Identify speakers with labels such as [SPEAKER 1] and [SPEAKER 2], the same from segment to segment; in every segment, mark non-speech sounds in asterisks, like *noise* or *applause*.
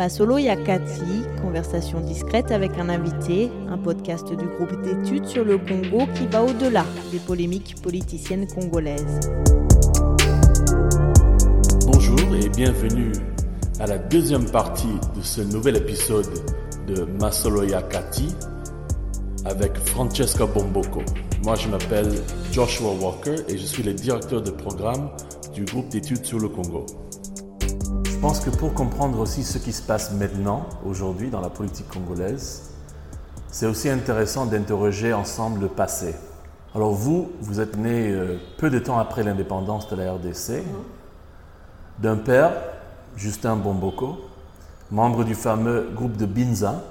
[SPEAKER 1] Masolo Yakati, conversation discrète avec un invité, un podcast du groupe d'études sur le Congo qui va au-delà des polémiques politiciennes congolaises.
[SPEAKER 2] Bonjour et bienvenue à la deuxième partie de ce nouvel épisode de Masolo Yakati avec Francesca Bomboko. Moi je m'appelle Joshua Walker et je suis le directeur de programme du groupe d'études sur le Congo. Je pense que pour comprendre aussi ce qui se passe maintenant, aujourd'hui, dans la politique congolaise, c'est aussi intéressant d'interroger ensemble le passé. Alors vous, vous êtes né euh, peu de temps après l'indépendance de la RDC, d'un père, Justin Bomboko, membre du fameux groupe de Binza,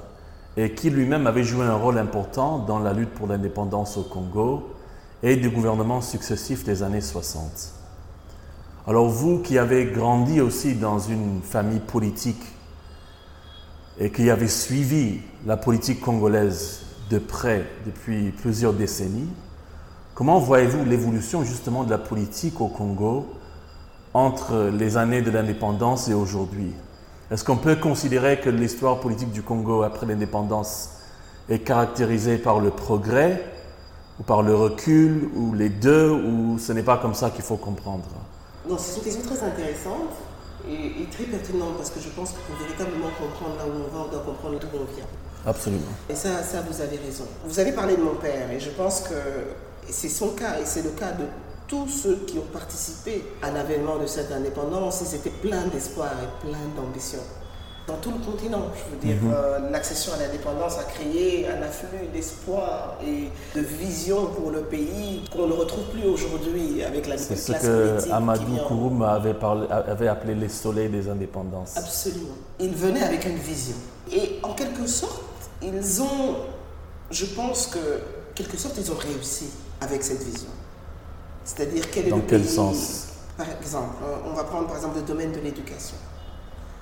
[SPEAKER 2] et qui lui-même avait joué un rôle important dans la lutte pour l'indépendance au Congo et des gouvernements successifs des années 60. Alors vous qui avez grandi aussi dans une famille politique et qui avez suivi la politique congolaise de près depuis plusieurs décennies, comment voyez-vous l'évolution justement de la politique au Congo entre les années de l'indépendance et aujourd'hui? Est-ce qu'on peut considérer que l'histoire politique du Congo après l'indépendance est caractérisée par le progrès ou par le recul ou les deux ou ce n'est pas comme ça qu'il faut comprendre?
[SPEAKER 3] Non, c'est une question très intéressante et, très pertinente parce que je pense que pour véritablement comprendre là où on va, on doit comprendre d'où on vient.
[SPEAKER 2] Absolument.
[SPEAKER 3] Et ça, ça, vous avez raison. Vous avez parlé de mon père et je pense que c'est son cas et c'est le cas de tous ceux qui ont participé à l'avènement de cette indépendance. Ils étaient pleins d'espoir et pleins d'ambition dans tout le continent. Je veux dire, mhm. euh, l'accession à l'indépendance a créé un afflux d'espoir et de vision pour le pays qu'on ne retrouve plus aujourd'hui avec la
[SPEAKER 2] C'est ce que Amadou Kouroum avait, avait appelé les soleils des indépendances.
[SPEAKER 3] Absolument. Ils venaient avec une vision. Et en quelque sorte, ils ont, je pense que, quelque sorte, ils ont réussi avec cette vision. C'est-à-dire quel est
[SPEAKER 2] Dans quel sens?
[SPEAKER 3] Par exemple, on va prendre par exemple le domaine de l'éducation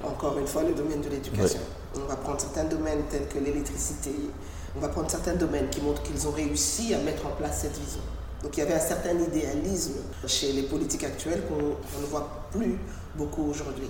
[SPEAKER 3] encore une fois, le domaine de l'éducation. On va prendre certains domaines tels que l'électricité, on va prendre certains domaines qui montrent qu'ils ont réussi à mettre en place cette vision. Donc il y avait un certain idéalisme chez les politiques actuelles qu'on ne voit plus beaucoup aujourd'hui.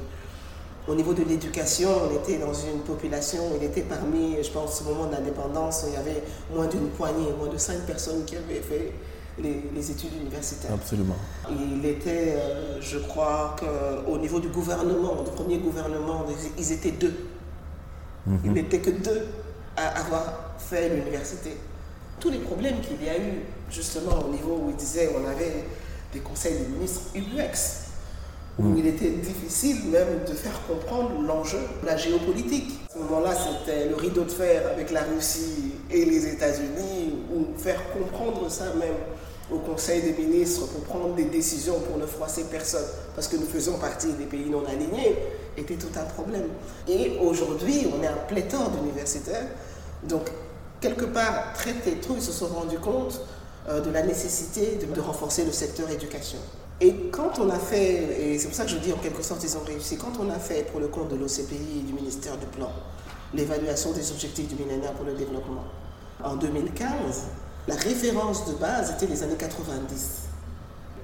[SPEAKER 3] Au niveau de l'éducation, on était dans une population, il était parmi, je pense, au moment de l'indépendance, il y avait moins d'une poignée, moins de cinq personnes qui avaient fait les, études universitaires.
[SPEAKER 2] Absolument.
[SPEAKER 3] Il était, euh, je crois qu'au niveau du gouvernement, du premier gouvernement, ils étaient deux. Mhm. Il n'était que deux à avoir fait l'université. Tous les problèmes qu'il y a eu, justement, au niveau où il disait on avait des conseils de ministres UX, où mhm. il était difficile même de faire comprendre l'enjeu de la géopolitique. À ce moment-là, c'était le rideau de fer avec la Russie et les États-Unis, ou faire comprendre ça même au Conseil des ministres pour prendre des décisions pour ne froisser personne, parce que nous faisons partie des pays non alignés, était tout un problème. Et aujourd'hui, on est un pléthore d'universitaires. Donc, quelque part, très tôt, ils se sont rendus compte euh, de la nécessité de, renforcer le secteur éducation. Et quand on a fait, et c'est pour ça que je dis en quelque sorte ils ont réussi, quand on a fait pour le compte de l'OCPI et du ministère du Plan l'évaluation des objectifs du millénaire pour le développement en 2015, la référence de base était les années 90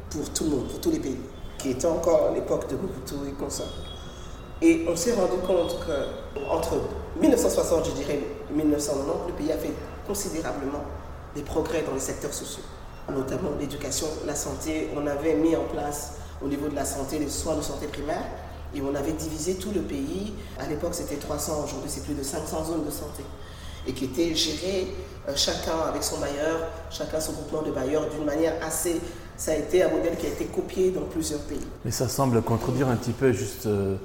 [SPEAKER 3] pour tout le monde, pour tous les pays, qui étaient encore l'époque de Mobutu et consorts. Et on s'est rendu compte qu'entre 1960, je dirais, et 1990, le pays a fait considérablement des progrès dans les secteurs sociaux, notamment l'éducation, la santé. On avait mis en place au niveau de la santé les soins de santé primaire et on avait divisé tout le pays. À l'époque, c'était 300, aujourd'hui, c'est plus de 500 zones de santé et qui étaient gérées euh, chacun avec son bailleur, chacun son groupement de bailleurs d'une manière assez... Ça a été un modèle qui a été copié dans plusieurs pays.
[SPEAKER 2] Mais ça semble contredire un petit peu, juste euh,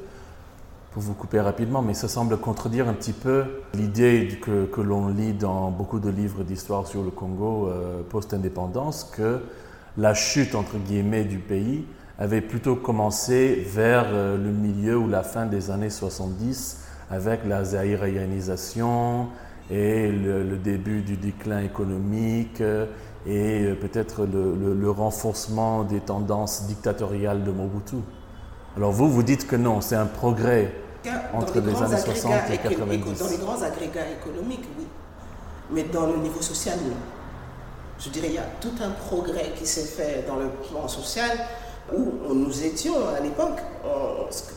[SPEAKER 2] pour vous couper rapidement, mais ça semble contredire un petit peu l'idée que, que l'on lit dans beaucoup de livres d'histoire sur le Congo euh, post-indépendance, que la chute, entre guillemets, du pays avait plutôt commencé vers le milieu ou la fin des années 70 avec la zaïrianisation, et le, début du déclin économique euh, et euh, peut-être le, renforcement des tendances dictatoriales de Mobutu. Alors vous, vous dites que non, c'est un progrès entre les, années 60 et 90.
[SPEAKER 3] Dans les grands agrégats économiques, oui. Mais dans le niveau social, non. Je dirais qu'il y a tout un progrès qui s'est fait dans le plan social, où nous étions à l'époque,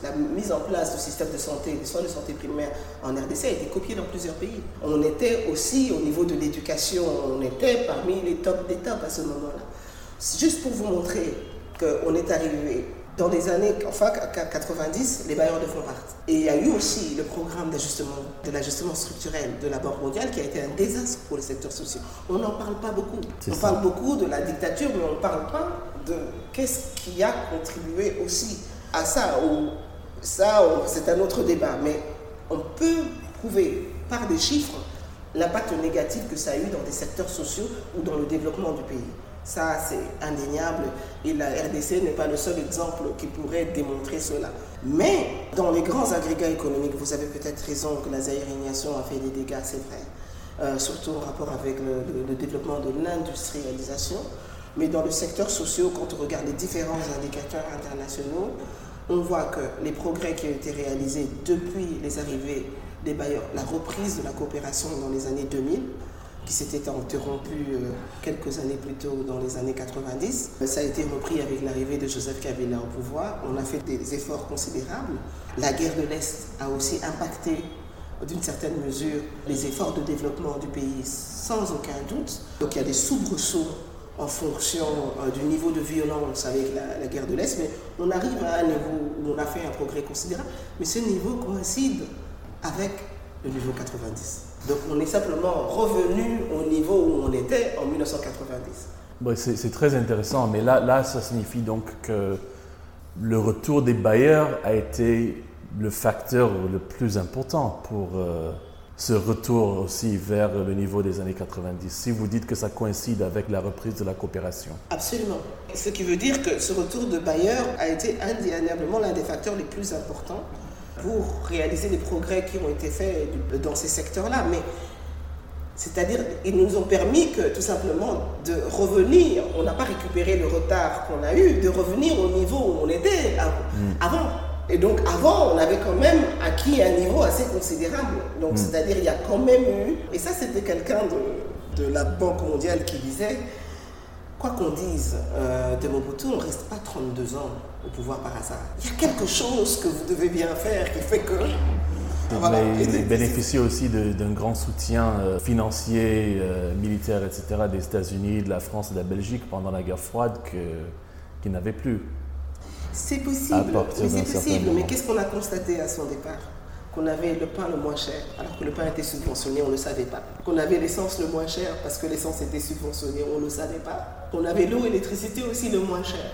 [SPEAKER 3] la mise en place du système de santé, des soins de santé primaire en RDC a été copiée dans plusieurs pays. On était aussi au niveau de l'éducation, on était parmi les tops des à ce moment-là. Juste pour vous montrer qu'on est arrivé dans les années enfin 90, les bailleurs de fonds partent. Et il y a eu aussi le programme d'ajustement, de l'ajustement structurel de la Banque mondiale qui a été un désastre pour le secteur social. On n'en parle pas beaucoup. On parle beaucoup de la dictature, mais on ne parle pas de qu'est-ce qui a contribué aussi à ça. Ou ça, c'est un autre débat. Mais on peut prouver par des chiffres l'impact négatif que ça a eu dans des secteurs sociaux ou dans le développement du pays. Ça, c'est indéniable et la RDC n'est pas le seul exemple qui pourrait démontrer cela. Mais dans les grands agrégats économiques, vous avez peut-être raison que la zaïrinisation a fait des dégâts, c'est vrai, euh, surtout en rapport avec le, développement de l'industrialisation. Mais dans le secteur social, quand on regarde les différents indicateurs internationaux, on voit que les progrès qui ont été réalisés depuis les arrivées des bailleurs, la reprise de la coopération dans les années 2000, qui s'était interrompu euh, quelques années plus tôt dans les années 90. Ça a été repris avec l'arrivée de Joseph Kabila au pouvoir. On a fait des efforts considérables. La guerre de l'Est a aussi impacté d'une certaine mesure les efforts de développement du pays sans aucun doute. Donc il y a des soubresauts en fonction euh, du niveau de violence avec la, la guerre de l'Est, mais on arrive à un niveau où on a fait un progrès considérable, mais ce niveau coïncide avec le niveau 90. Donc on est simplement revenu au niveau où on était en 1990.
[SPEAKER 2] c'est très intéressant, mais là, là, ça signifie donc que le retour des bailleurs a été le facteur le plus important pour euh, ce retour aussi vers le niveau des années 90. Si vous dites que ça coïncide avec la reprise de la coopération.
[SPEAKER 3] Absolument. Ce qui veut dire que ce retour de bailleurs a été indéniablement l'un des facteurs les plus importants pour réaliser les progrès qui ont été faits dans ces secteurs-là. Mais c'est-à-dire, ils nous ont permis que tout simplement de revenir, on n'a pas récupéré le retard qu'on a eu, de revenir au niveau où on était mm. avant. Et donc avant, on avait quand même acquis un niveau assez considérable. Donc mm. c'est-à-dire, il y a quand même eu, et ça c'était quelqu'un de, de la Banque mondiale qui disait, quoi qu'on dise euh, de Mobutu, on ne reste pas 32 ans au pouvoir par hasard. Il y a quelque chose que vous devez bien faire qui fait que...
[SPEAKER 2] il bénéficie aussi d'un grand soutien euh, financier, euh, militaire, etc. des États-Unis, de la France et de la Belgique pendant la guerre froide qu'il n'avait plus.
[SPEAKER 3] C'est possible, c'est possible, mais qu'est-ce qu'on a constaté à son départ? Qu'on avait le pain le moins cher, alors que le pain était subventionné, on ne le savait pas. Qu'on avait l'essence le moins cher, parce que l'essence était subventionnée, on ne le savait pas. Qu'on avait l'eau et l'électricité aussi le moins cher.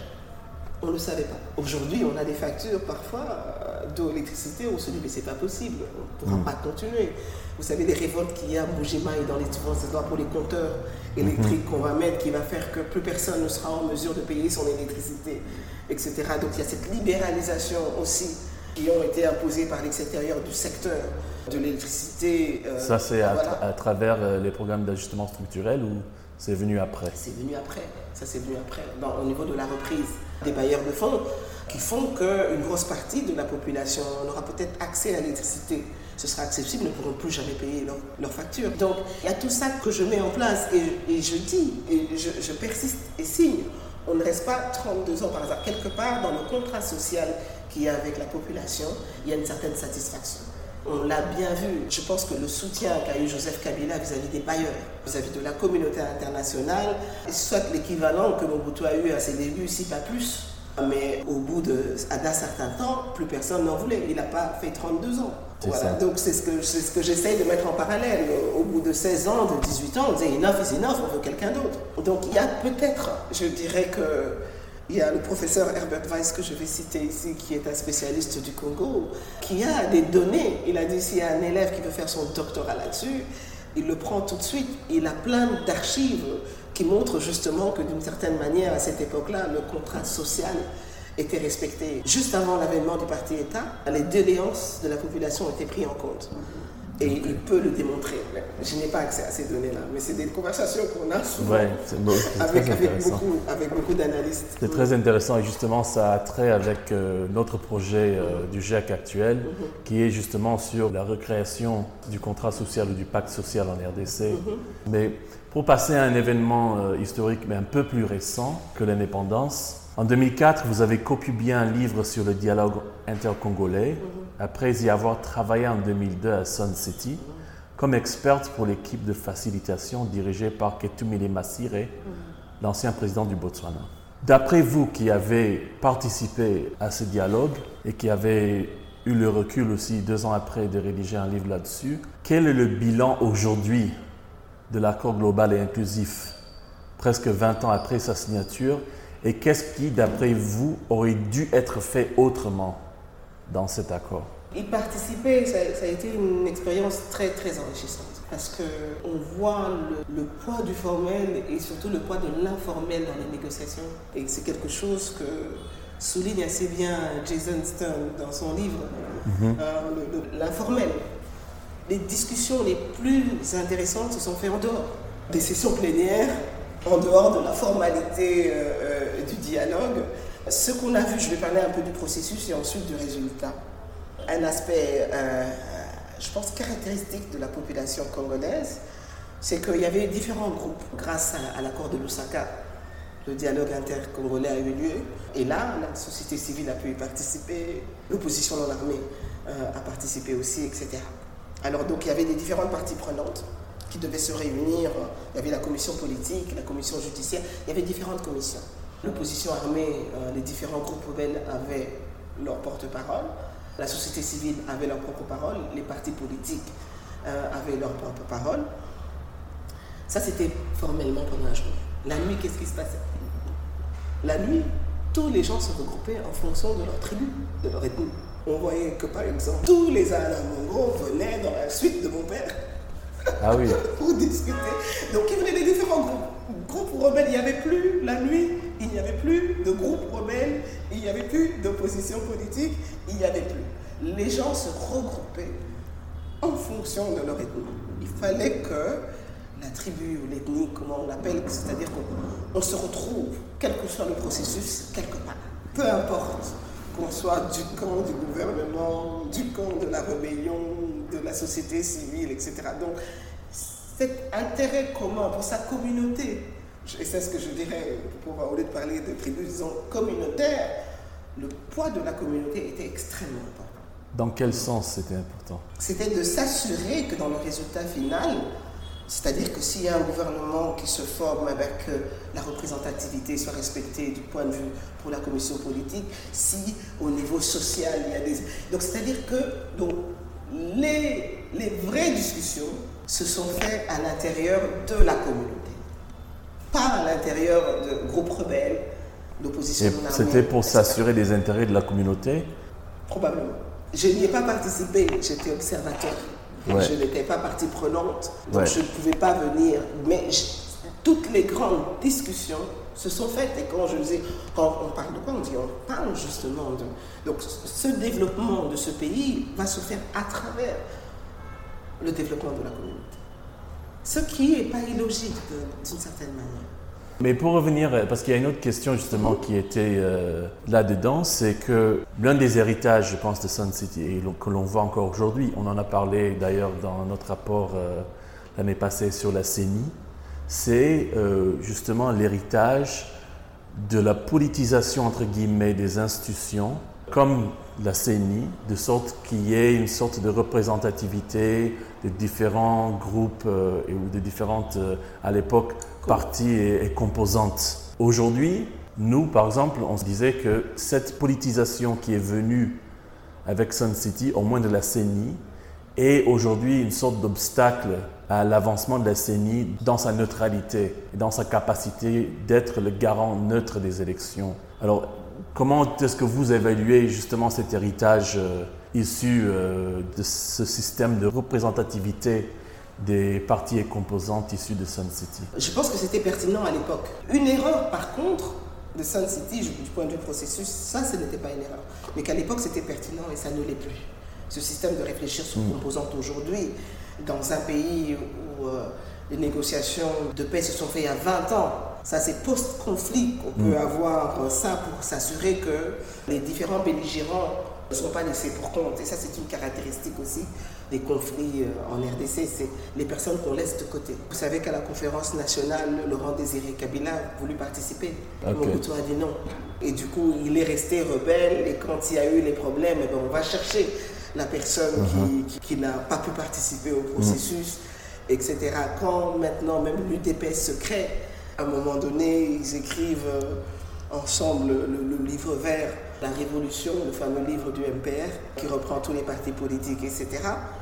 [SPEAKER 3] On ne le savait pas. Aujourd'hui, on a des factures parfois euh, d'eau, électricité, on se dit mais c'est pas possible, on ne pourra pas continuer. Vous savez les révoltes qu'il y a à et dans les subventions pour les compteurs électriques mm-hmm. qu'on va mettre qui va faire que plus personne ne sera en mesure de payer son électricité, etc. Donc il y a cette libéralisation aussi qui ont été imposés par l'extérieur du secteur de l'électricité.
[SPEAKER 2] Euh, Ça, c'est à, travers euh, les programmes d'ajustement structurel ou c'est venu après
[SPEAKER 3] C'est venu après. Ça, c'est venu après. au niveau de la reprise des bailleurs de fonds qui font qu'une grosse partie de la population aura peut-être accès à l'électricité. Ce sera accessible, ne pourront plus jamais payer leurs leur factures. Donc, il y a tout ça que je mets en place et, je dis, et je, je persiste et signe. On ne reste pas 32 ans par hasard. Quelque part, dans le contrat social qu'il y a avec la population, il y a une certaine satisfaction. On l'a bien vu. Je pense que le soutien qu'a eu Joseph Kabila vis-à-vis des bailleurs, vis-à-vis de la communauté internationale, soit l'équivalent que Mobutu a eu à ses débuts, si pas plus. Mais au bout d'un certain temps, plus personne n'en voulait. Il n'a pas fait 32 ans. Voilà. Donc c'est ce que, ce que j'essaye de mettre en parallèle. Au bout de 16 ans, de 18 ans, on disait enough is enough, on veut quelqu'un d'autre. Donc il y a peut-être, je dirais que il y a le professeur Herbert Weiss que je vais citer ici, qui est un spécialiste du Congo, qui a des données. Il a dit s'il y a un élève qui veut faire son doctorat là-dessus, il le prend tout de suite. Il a plein d'archives qui montrent justement que d'une certaine manière, à cette époque-là, le contrat social était respecté. Juste avant l'avènement du parti État, les déléances de la population été prises en compte. Et il peut le démontrer. Je n'ai pas accès à ces données-là, mais c'est des conversations qu'on a souvent avec, avec, beaucoup, d'analystes.
[SPEAKER 2] C'est très intéressant et justement ça a trait avec euh, notre projet euh, du GEC actuel mhm. qui est justement sur la recréation du contrat social ou du pacte social en RDC. Mhm. Mais pour passer à un événement euh, historique mais un peu plus récent que l'indépendance, En 2004, vous avez copublié un livre sur le dialogue intercongolais, après y avoir travaillé en 2002 à Sun City comme experte pour l'équipe de facilitation dirigée par Ketumile Masire, l'ancien président du Botswana. D'après vous qui avez participé à ce dialogue et qui avez eu le recul aussi deux ans après de rédiger un livre là-dessus, quel est le bilan aujourd'hui de l'accord global et inclusif, presque 20 ans après sa signature et qu'est-ce qui, d'après vous, aurait dû être fait autrement? Dans cet accord
[SPEAKER 3] Y participer, ça, a été une expérience très très enrichissante parce qu'on voit le, poids du formel et surtout le poids de l'informel dans les négociations. Et c'est quelque chose que souligne assez bien Jason Stern dans son livre, mhm. euh, l'informel. Les discussions les plus intéressantes se sont faites en dehors des sessions plénières en dehors de la formalité euh, euh, du dialogue. Ce qu'on a vu, je vais parler un peu du processus et ensuite du résultat. Un aspect, euh, je pense, caractéristique de la population congolaise, c'est qu'il y avait différents groupes. Grâce à, l'accord de Lusaka, le dialogue intercongolais a eu lieu. Et là, la société civile a pu y participer, l'opposition non armée a participé aussi, etc. Alors donc il y avait des différentes parties prenantes qui devaient se réunir. Il y avait la commission politique, la commission judiciaire, il y avait différentes commissions. L'opposition armée, euh, les différents groupes rebelles avaient leur porte-parole, la société civile avait leur propre parole, les partis politiques euh, avaient leur propre parole. Ça, c'était formellement pendant la journée. La nuit, qu'est-ce qui se passait? La nuit, tous les gens se regroupaient en fonction de leur tribu, de leur ethnie. On voyait que, par exemple, tous les Alamongo venaient dans la suite de mon père.
[SPEAKER 2] Ah *laughs*
[SPEAKER 3] pour discuter. Donc il venait des différents groupes. Groupes rebelles, il n'y avait plus la nuit, il n'y avait plus de groupes rebelles, il n'y avait plus d'opposition politique, il n'y avait plus. Les gens se regroupaient en fonction de leur ethnie. Il fallait que la tribu ou l'ethnie, comment on l'appelle, c'est-à-dire qu'on se retrouve, quel que soit le processus, quelque part. Peu importe qu'on soit du camp du gouvernement, du camp de la rébellion, de la société civile, etc. Donc, cet intérêt commun pour sa communauté, et c'est ce que je dirais, pour, au lieu de parler de tribus, disons communautaire, le poids de la communauté était extrêmement important.
[SPEAKER 2] Dans quel sens c'était important?
[SPEAKER 3] C'était de s'assurer que dans le résultat final, c'est-à-dire que s'il y a un gouvernement qui se forme avec que la représentativité soit respectée du point de vue pour la commission politique, si au niveau social il y a des... Donc c'est-à-dire que donc, les, les vraies discussions se sont faites à l'intérieur de la communauté, pas à l'intérieur de groupes rebelles, d'opposition
[SPEAKER 2] C'était pour s'assurer des intérêts de la communauté?
[SPEAKER 3] Probablement. Je n'y ai pas participé, j'étais observateur. Je n'étais pas partie prenante, donc je ne pouvais pas venir. Mais toutes les grandes discussions se sont faites. Et quand je disais, quand on parle de quoi On dit, on parle justement de. Donc ce développement de ce pays va se faire à travers le développement de la communauté. Ce qui n'est pas illogique d'une certaine manière.
[SPEAKER 2] Mais pour revenir, parce qu'il y a une autre question justement qui était euh, là-dedans, c'est que l'un des héritages, je pense, de Sun City, et que l'on voit encore aujourd'hui, on en a parlé d'ailleurs dans notre rapport euh, l'année passée sur la CENI, c'est euh, justement l'héritage de la politisation, entre guillemets, des institutions, comme la CENI, de sorte qu'il y ait une sorte de représentativité de différents groupes ou de différentes, à l'époque, parties et, composantes. Aujourd'hui, nous, par exemple, on se disait que cette politisation qui est venue avec Sun City, au moins de la CENI, est aujourd'hui une sorte d'obstacle à l'avancement de la CENI dans sa neutralité, dans sa capacité d'être le garant neutre des élections. Alors, comment est-ce que vous évaluez justement cet héritage euh, issu euh, de ce système de représentativité des parties et composantes issues de Sun City
[SPEAKER 3] Je pense que c'était pertinent à l'époque. Une erreur, par contre, de Sun City, du point de vue processus, ça, ce n'était pas une erreur. Mais qu'à l'époque, c'était pertinent et ça ne l'est plus. Ce système de réfléchir sur mm. composantes aujourd'hui, dans un pays où euh, les négociations de paix se sont faites il y a 20 ans, ça c'est post-conflit qu'on peut mm. avoir euh, ça pour s'assurer que les différents belligérants ne sont pas laissés pour compte. Et ça, c'est une caractéristique aussi des conflits euh, en RDC, c'est les personnes qu'on laisse de côté. Vous savez qu'à la conférence nationale, Laurent Désiré Kabila a voulu participer. Okay. Mobutu a dit non. Et du coup, il est resté rebelle et quand il y a eu les problèmes, eh ben, on va chercher la personne uh-huh. qui, qui, n'a pas pu participer au processus, etc. Quand maintenant même l'UDPS se crée, à un moment donné, ils écrivent euh, ensemble le, le livre vert la Révolution, le fameux livre du MPR, qui reprend tous les partis politiques, etc.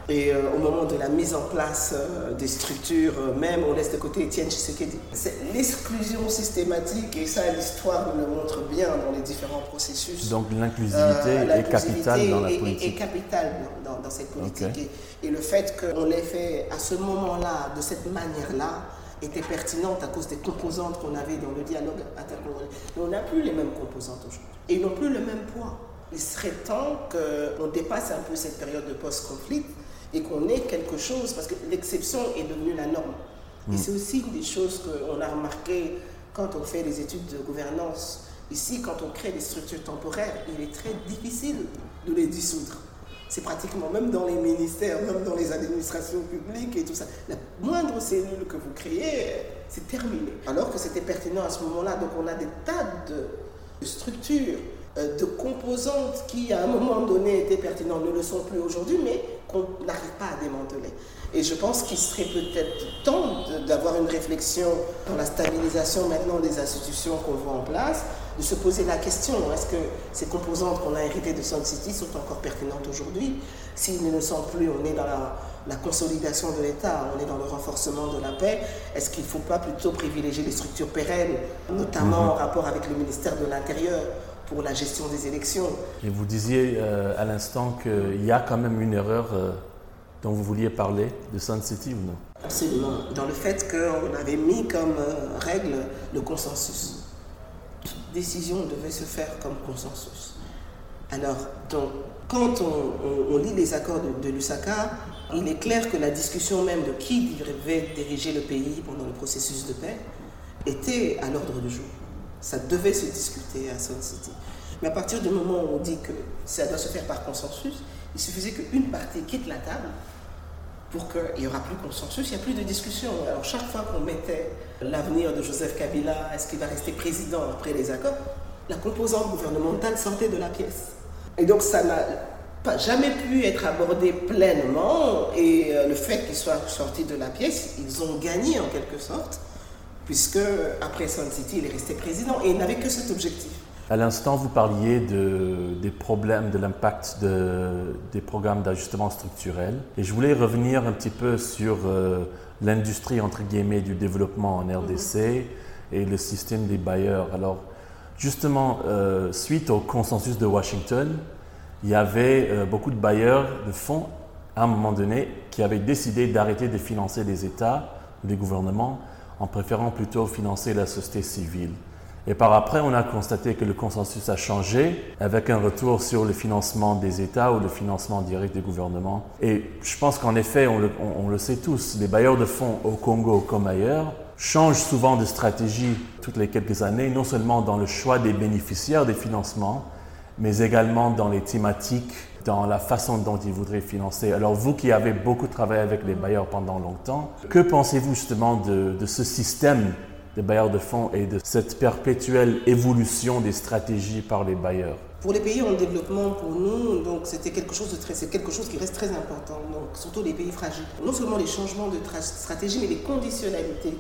[SPEAKER 3] Et euh, au moment de la mise en place euh, des structures, euh, même, on laisse de côté Étienne Tshisekedi. C'est l'exclusion systématique, et ça, l'histoire nous le montre bien dans les différents processus.
[SPEAKER 2] Donc l'inclusivité est capitale dans la politique.
[SPEAKER 3] Est, capitale dans, cette politique. Et, et, le fait qu'on l'ait fait à ce moment-là, de cette manière-là, était pertinente à cause des composantes qu'on avait dans le dialogue intercongolais. Mais on n'a plus les mêmes composantes aujourd'hui. Et ils n'ont plus le même poids. Il serait temps qu'on dépasse un peu cette période de post-conflit et qu'on ait quelque chose, parce que l'exception est devenue la norme. Et mm. c'est aussi une des choses qu'on a remarqué quand on fait des études de gouvernance. Ici, quand on crée des structures temporaires, il est très difficile de les dissoudre. C'est pratiquement, même dans les ministères, même dans les administrations publiques et tout ça, la moindre cellule que vous créez, c'est terminé. Alors que c'était pertinent à ce moment-là. Donc on a des tas de structures, euh, de composantes qui, à un moment donné, étaient pertinentes, ne le sont plus aujourd'hui, mais qu'on n'arrive pas à démanteler. Et je pense qu'il serait peut-être temps d'avoir une réflexion dans la stabilisation maintenant des institutions qu'on voit en place, de se poser la question, est-ce que ces composantes qu'on a héritées de Sun City sont encore pertinentes aujourd'hui S'ils ne le sont plus, on est dans la, consolidation de l'État, on est dans le renforcement de la paix. Est-ce qu'il ne faut pas plutôt privilégier les structures pérennes, notamment mhm. en rapport avec le ministère de l'Intérieur pour la gestion des élections?
[SPEAKER 2] Et vous disiez euh, à l'instant qu'il y a quand même une erreur euh, dont vous vouliez parler de Sun City ou non?
[SPEAKER 3] Absolument. Dans le fait qu'on avait mis comme euh, règle le consensus décision devait se faire comme consensus. Alors, donc, quand on, lit les accords de, Lusaka, il est clair que la discussion même de qui devait diriger le pays pendant le processus de paix était à l'ordre du jour. Ça devait se discuter à Sun City. Mais à partir du moment où on dit que ça doit se faire par consensus, il suffisait qu'une partie quitte la table pour qu'il n'y aura plus de consensus, il n'y a plus de discussion. Alors chaque fois qu'on mettait l'avenir de Joseph Kabila, est-ce qu'il va rester président après les accords, la composante gouvernementale sortait de la pièce. Et donc ça n'a jamais pu être abordé pleinement et euh, le fait qu'il soit sorti de la pièce, ils ont gagné en quelque sorte, puisque après Sun City, il est resté président et il n'avait que cet objectif.
[SPEAKER 2] À l'instant, vous parliez de, des problèmes, de l'impact de, des programmes d'ajustement structurel. Et je voulais revenir un petit peu sur euh, l'industrie, entre guillemets, du développement en RDC et le système des bailleurs. Alors, justement, euh, suite au consensus de Washington, il y avait euh, beaucoup de bailleurs de fonds, à un moment donné, qui avaient décidé d'arrêter de financer les États ou les gouvernements en préférant plutôt financer la société civile. Et par après, on a constaté que le consensus a changé avec un retour sur le financement des États ou le financement direct des gouvernements. Et je pense qu'en effet, on le, sait tous, les bailleurs de fonds au Congo comme ailleurs changent souvent de stratégie toutes les quelques années, non seulement dans le choix des bénéficiaires des financements, mais également dans les thématiques, dans la façon dont ils voudraient financer. Alors vous qui avez beaucoup travaillé avec les bailleurs pendant longtemps, que pensez-vous justement de, ce système des bailleurs de fonds et de cette perpétuelle évolution des stratégies par les bailleurs?
[SPEAKER 3] Pour les pays en développement, pour nous, donc c'était quelque chose c'est quelque chose qui reste très important. Donc surtout les pays fragiles. Non seulement les changements de stratégie, mais les conditionnalités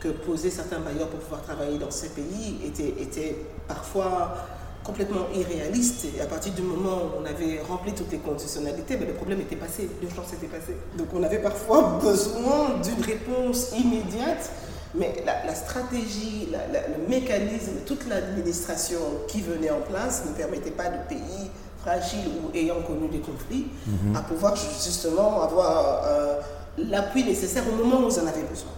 [SPEAKER 3] que posaient certains bailleurs pour pouvoir travailler dans ces pays étaient parfois complètement irréalistes. Et à partir du moment où on avait rempli toutes les conditionnalités, ben, le problème était passé, l'urgence était passée. Donc on avait parfois *laughs* besoin d'une réponse immédiate mais la, stratégie, le mécanisme, toute l'administration qui venait en place ne permettait pas de pays fragiles ou ayant connu des conflits mhm. à pouvoir justement avoir euh, l'appui nécessaire au moment où ils en avaient besoin.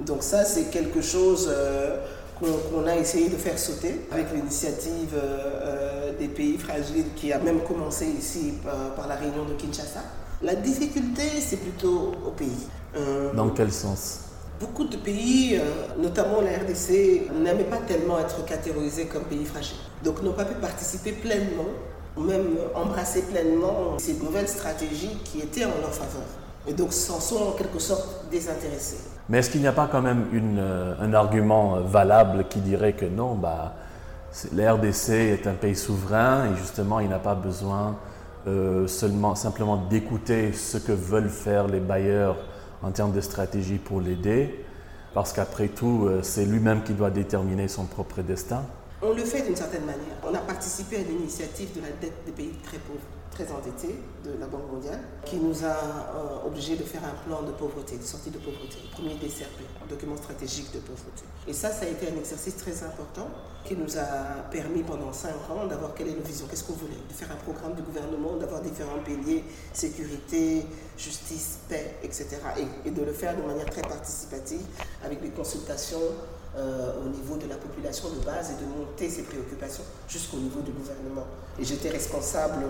[SPEAKER 3] Donc ça, c'est quelque chose euh, qu'on a essayé de faire sauter avec l'initiative euh, des pays fragiles qui a même commencé ici par, la réunion de Kinshasa. La difficulté, c'est plutôt au pays.
[SPEAKER 2] Dans quel sens?
[SPEAKER 3] Beaucoup de pays, euh, notamment la RDC, n'aimaient pas tellement être catégorisés comme pays fragiles. Donc n'ont pas pu participer pleinement même embrasser pleinement ces nouvelles stratégies qui étaient en leur faveur. Et donc s'en sont en quelque sorte désintéressés.
[SPEAKER 2] Mais est-ce qu'il n'y a pas quand même euh, un argument valable qui dirait que non, bah, la RDC est un pays souverain et justement il n'a pas besoin euh, seulement, simplement d'écouter ce que veulent faire les bailleurs en termes de stratégie pour l'aider, parce qu'après tout, euh, c'est lui-même qui doit déterminer son propre destin.
[SPEAKER 3] On le fait d'une certaine manière. On a participé à l'initiative de la dette des pays très pauvres très endetté de la Banque mondiale, qui nous a euh, obligés de faire un plan de pauvreté, de sortie de pauvreté, le premier DCRP, document stratégique de pauvreté. Et ça, ça a été un exercice très important qui nous a permis pendant cinq ans d'avoir quelle est la vision, qu'est-ce qu'on voulait, de faire un programme de gouvernement, d'avoir différents piliers, sécurité, justice, paix, etc. Et, et de le faire de manière très participative avec des consultations euh, au niveau de la population de base et de monter ces préoccupations jusqu'au niveau du gouvernement. Et j'étais responsable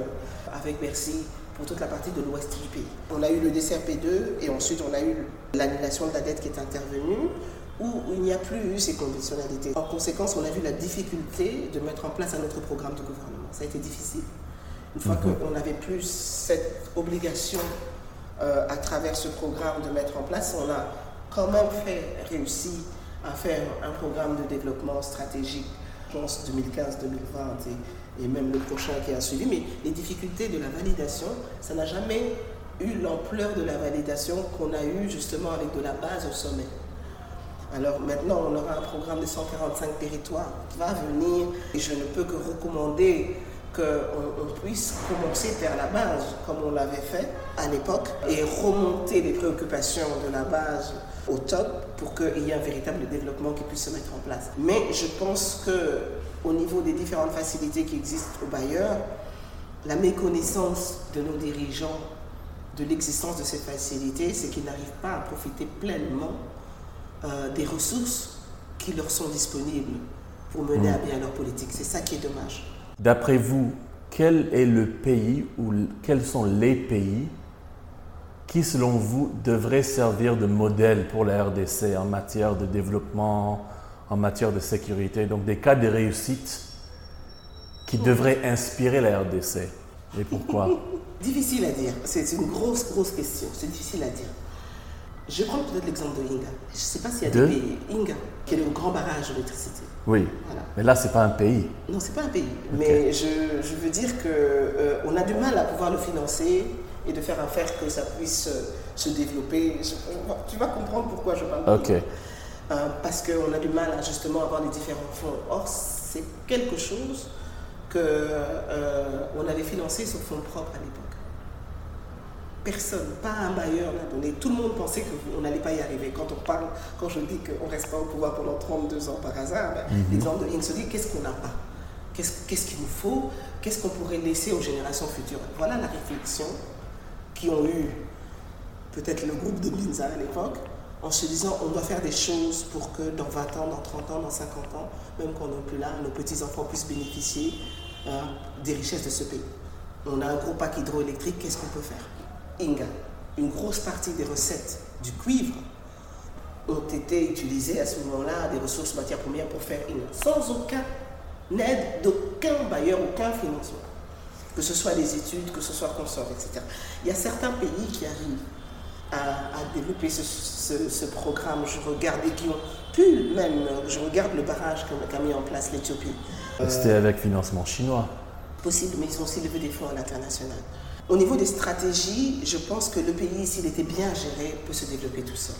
[SPEAKER 3] avec Bercy pour toute la partie de l'ouest du pays. On a eu le DCRP2 et ensuite on a eu l'annulation de la dette qui est intervenue où il n'y a plus eu ces conditionnalités. En conséquence, on a vu la difficulté de mettre en place un autre programme de gouvernement. Ça a été difficile. Une fois qu'on n'avait plus cette obligation euh, à travers ce programme de mettre en place, on a quand même fait réussir à faire un programme de développement stratégique, je pense 2015-2020 et, même le prochain qui a suivi. Mais les difficultés de la validation, ça n'a jamais eu l'ampleur de la validation qu'on a eu justement avec de la base au sommet. Alors maintenant, on aura un programme de 145 territoires qui va venir et je ne peux que recommander qu'on on puisse commencer vers la base comme on l'avait fait à l'époque et remonter les préoccupations de la base au top pour qu'il y ait un véritable développement qui puisse se mettre en place. Mais je pense que au niveau des différentes facilités qui existent au bailleur, la méconnaissance de nos dirigeants de l'existence de ces facilités, c'est qu'ils n'arrivent pas à profiter pleinement euh, des ressources qui leur sont disponibles pour mener à hmm. bien leur politique. C'est ça qui est dommage.
[SPEAKER 2] D'après vous, quel est le pays ou quels sont les pays qui, selon vous, devrait servir de modèle pour la RDC en matière de développement, en matière de sécurité? Donc des cas de réussite qui devraient inspirer la RDC. Et pourquoi? *laughs*
[SPEAKER 3] Difficile à dire. C'est une grosse, grosse question. C'est difficile à dire. Je prends peut-être l'exemple de Inga. Je ne sais pas s'il y a des pays. Inga, qui est le grand barrage d'électricité.
[SPEAKER 2] Oui. Mais là, ce n'est pas un pays.
[SPEAKER 3] Non, ce n'est pas un pays. Mais je, je, veux dire qu'on euh, a du mal à pouvoir le financer et de faire en faire que ça puisse euh, se développer. tu vas comprendre pourquoi je parle
[SPEAKER 2] okay.
[SPEAKER 3] Euh, parce qu'on a du mal à justement avoir les différents fonds. Or, c'est quelque chose qu'on on avait financé sur fonds propres à l'époque. Personne, pas un bailleur n'a donné. Tout le monde pensait qu'on n'allait pas y arriver. Quand on parle, quand je dis qu'on ne reste pas au pouvoir pendant 32 ans par hasard, ben, mm -hmm. les gens de se dit qu'est-ce qu'on n'a pas? Qu'est-ce qu'il nous faut? Qu'est-ce qu'on pourrait laisser aux générations futures? Voilà la réflexion qui ont eu peut-être le groupe de Binza à l'époque, en se disant on doit faire des choses pour que dans 20 ans, dans 30 ans, dans 50 ans, même quand on n'est plus là, nos petits-enfants puissent bénéficier euh, des richesses de ce pays. On a un gros parc hydroélectrique, qu'est-ce qu'on peut faire? Inga, une grosse partie des recettes du cuivre ont été utilisées à ce moment-là, des ressources matières premières pour faire Inga, sans aucun aide d'aucun bailleur, aucun financement que ce soit les études, que ce soit consort, etc. Il y a certains pays qui arrivent à, développer ce, programme. Je regarde et qui ont pu même, je regarde le barrage qu'a mis en place l'Éthiopie.
[SPEAKER 2] C'était avec financement chinois.
[SPEAKER 3] Possible, mais ils ont aussi levé des fonds à l'international. Au niveau des stratégies, je pense que le pays, s'il était bien géré, peut se développer tout seul.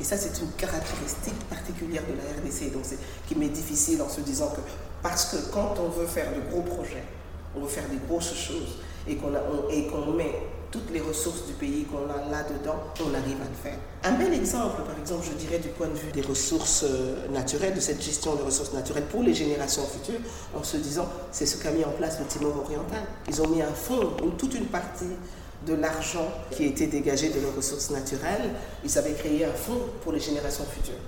[SPEAKER 3] Et ça, c'est une caractéristique particulière de la RDC, donc qui m'est difficile en se disant que, parce que quand on veut faire de gros projets, on veut faire des grosses choses et qu'on qu'on met toutes les ressources du pays qu'on a là-dedans, on arrive à le faire. Un bel exemple, par exemple, je dirais du point de vue des ressources euh, naturelles, de cette gestion des ressources naturelles pour les générations futures, en se disant, c'est ce qu'a mis en place le Timor oriental. Ils ont mis un fonds, toute une partie de l'argent qui été dégagé de leurs ressources naturelles, ils avaient créé un fonds pour les générations futures.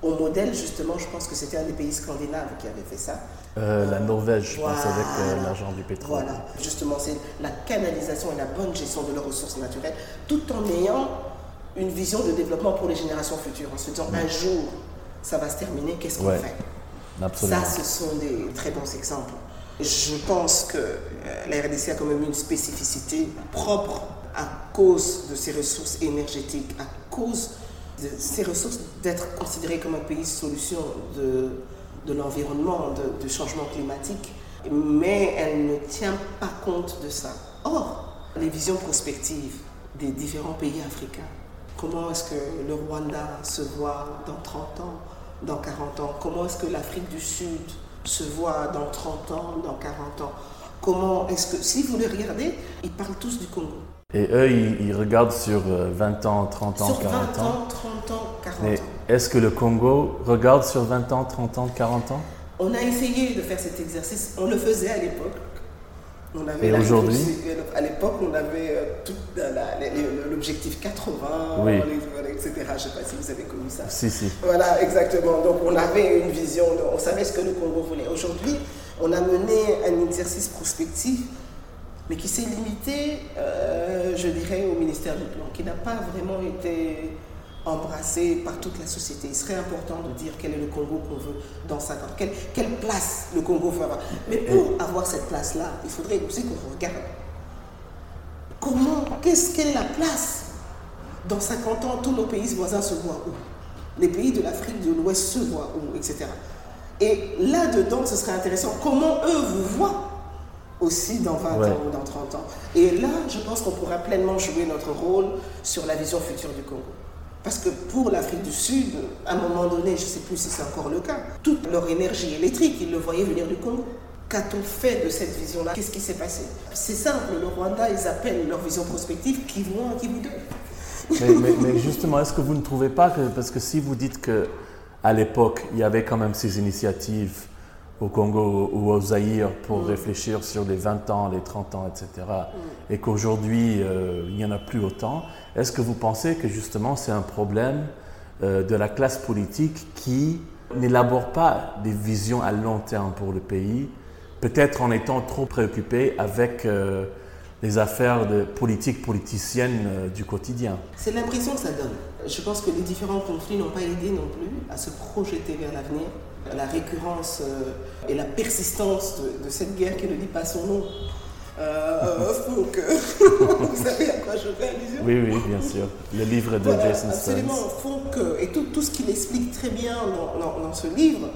[SPEAKER 3] Au modèle, justement, je pense que c'était un des pays scandinaves qui avait fait ça.
[SPEAKER 2] Euh, la Norvège, je pense, avec euh, l'argent du pétrole.
[SPEAKER 3] Voilà, justement, c'est la canalisation et la bonne gestion de leurs ressources naturelles, tout en ayant une vision de développement pour les générations futures, en se disant un jour, ça va se terminer, qu'est-ce qu'on fait?
[SPEAKER 2] Absolument.
[SPEAKER 3] Ça, ce sont des très bons exemples. Je pense que euh, la RDC a quand même une spécificité propre à cause de ses ressources énergétiques, à cause de ses ressources d'être considéré comme un pays solution de, de l'environnement, de changement climatique, mais elle ne tient pas compte de ça. Or, les visions prospectives des différents pays africains, comment est-ce que le Rwanda se voit dans 30 ans, dans 40 ans, comment est-ce que l'Afrique du Sud se voit dans 30 ans, dans 40 ans, comment est-ce que, si vous les regardez, ils parlent tous du Congo.
[SPEAKER 2] Et eux, ils, regardent sur 20 euh, ans, 30 ans,
[SPEAKER 3] sur
[SPEAKER 2] 40
[SPEAKER 3] 20 ans, 30 ans, 40
[SPEAKER 2] Mais
[SPEAKER 3] ans.
[SPEAKER 2] Est-ce que le Congo regarde sur 20 ans, 30 ans, 40 ans?
[SPEAKER 3] On a essayé de faire cet exercice, on le faisait à l'époque. On avait
[SPEAKER 2] Et aujourd'hui?
[SPEAKER 3] À l'époque, on avait euh, la- l'objectif 80,
[SPEAKER 2] Oui.
[SPEAKER 3] les- etc. Je ne sais pas si vous avez connu ça.
[SPEAKER 2] Si, si.
[SPEAKER 3] Voilà, exactement. Donc on avait une vision, on savait ce que le Congo voulait. Aujourd'hui, on a mené un exercice prospectif, mais qui s'est limité, euh, je dirais, au ministère du Plan, qui n'a pas vraiment été embrassé par toute la société. Il serait important de dire quel est le Congo qu'on veut dans 50 ans, quelle, quelle place le Congo veut avoir. Mais pour avoir cette place-là, il faudrait aussi qu'on regarde comment, qu'est-ce qu'est la place? Dans 50 ans, tous nos pays voisins se voient où? Les pays de l'Afrique de l'Ouest se voient où? Etc. Et là-dedans, ce serait intéressant. Comment eux vous voient aussi dans 20
[SPEAKER 2] Ouais.
[SPEAKER 3] ans ou dans 30 ans Et là, je pense qu'on pourra pleinement jouer notre rôle sur la vision future du Congo. Parce que pour l'Afrique du Sud, à un moment donné, je ne sais plus si c'est encore le cas, toute leur énergie électrique, ils le voyaient venir du Congo. Qu'a-t-on fait de cette vision-là? Qu'est-ce qui s'est passé? C'est simple, le Rwanda, ils appellent leur vision prospective Kivu 1, Kivu 2.
[SPEAKER 2] Mais, mais- mais justement, est-ce que vous ne trouvez pas que, parce que si vous dites que à l'époque, il y avait quand même ces initiatives au Congo ou au Zaïre pour réfléchir sur les 20 ans, les 30 ans, etc., et qu'aujourd'hui, euh, il n'y en a plus autant, est-ce que vous pensez que justement c'est un problème euh, de la classe politique qui n'élabore pas des visions à long terme pour le pays, peut-être en étant trop préoccupé avec euh, les affaires de politique politicienne du quotidien?
[SPEAKER 3] C'est l'impression que ça donne. Je pense que les différents conflits n'ont pas aidé non plus à se projeter vers l'avenir. La récurrence euh, et la persistance de, de cette guerre qui ne dit pas son nom euh, *laughs* font que... *laughs* Vous savez à quoi je fais allusion
[SPEAKER 2] Oui, oui, bien sûr. Le livre de
[SPEAKER 3] Voilà,
[SPEAKER 2] Jason
[SPEAKER 3] absolument, font que, et tout, tout ce qu'il explique très bien dans, dans- dans ce livre,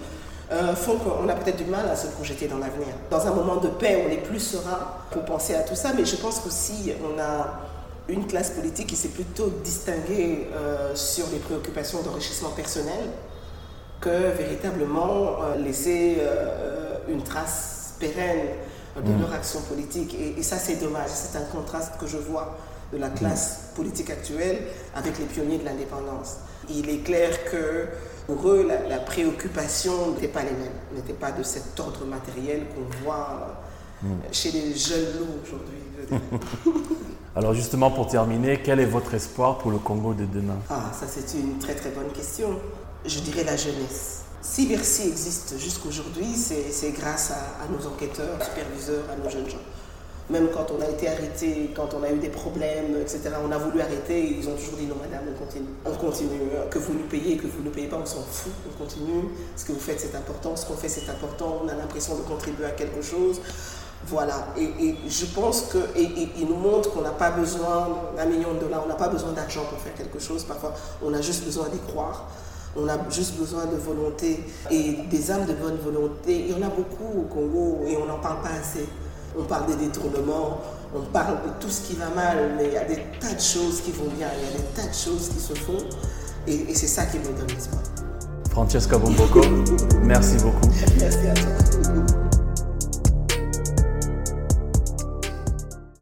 [SPEAKER 3] euh, font qu'on a peut-être du mal à se projeter dans l'avenir. Dans un moment de paix, on est plus serein pour penser à tout ça, mais je pense qu'aussi on a une classe politique qui s'est plutôt distinguée euh, sur les préoccupations d'enrichissement personnel que véritablement euh, laisser euh, une trace pérenne de leur action politique. Et, et ça, c'est dommage. C'est un contraste que je vois de la classe politique actuelle avec les pionniers de l'indépendance. Il est clair que pour eux, la, la préoccupation n'était pas les mêmes, n'était pas de cet ordre matériel qu'on voit euh, chez les jeunes loups aujourd'hui. *laughs*
[SPEAKER 2] Alors justement, pour terminer, quel est votre espoir pour le Congo de demain?
[SPEAKER 3] Ah, ça c'est une très très bonne question. Je dirais la jeunesse. Si Bercy existe jusqu'aujourd'hui, c'est c'est grâce à, nos enquêteurs, superviseurs, à nos jeunes gens. Même quand on a été arrêté, quand on a eu des problèmes, etc., on a voulu arrêter, ils ont toujours dit non madame, on continue. On continue. Que vous nous payez, que vous ne payez pas, on s'en fout, on continue. Ce que vous faites c'est important, ce qu'on fait c'est important, on a l'impression de contribuer à quelque chose. Voilà, et, et je pense que, et, et- il nous montre qu'on n'a pas besoin d'un million de dollars, on n'a pas besoin d'argent pour faire quelque chose. Parfois, on a juste besoin d'y croire, on a juste besoin de volonté et des âmes de bonne volonté. Il y en a beaucoup au Congo et on n'en parle pas assez. On parle des détournements, on parle de tout ce qui va mal, mais il y a des tas de choses qui vont bien, il y a des tas de choses qui se font et, c'est ça qui me donne l'espoir.
[SPEAKER 2] Francesca Bomboko, merci beaucoup.
[SPEAKER 3] Merci à toi.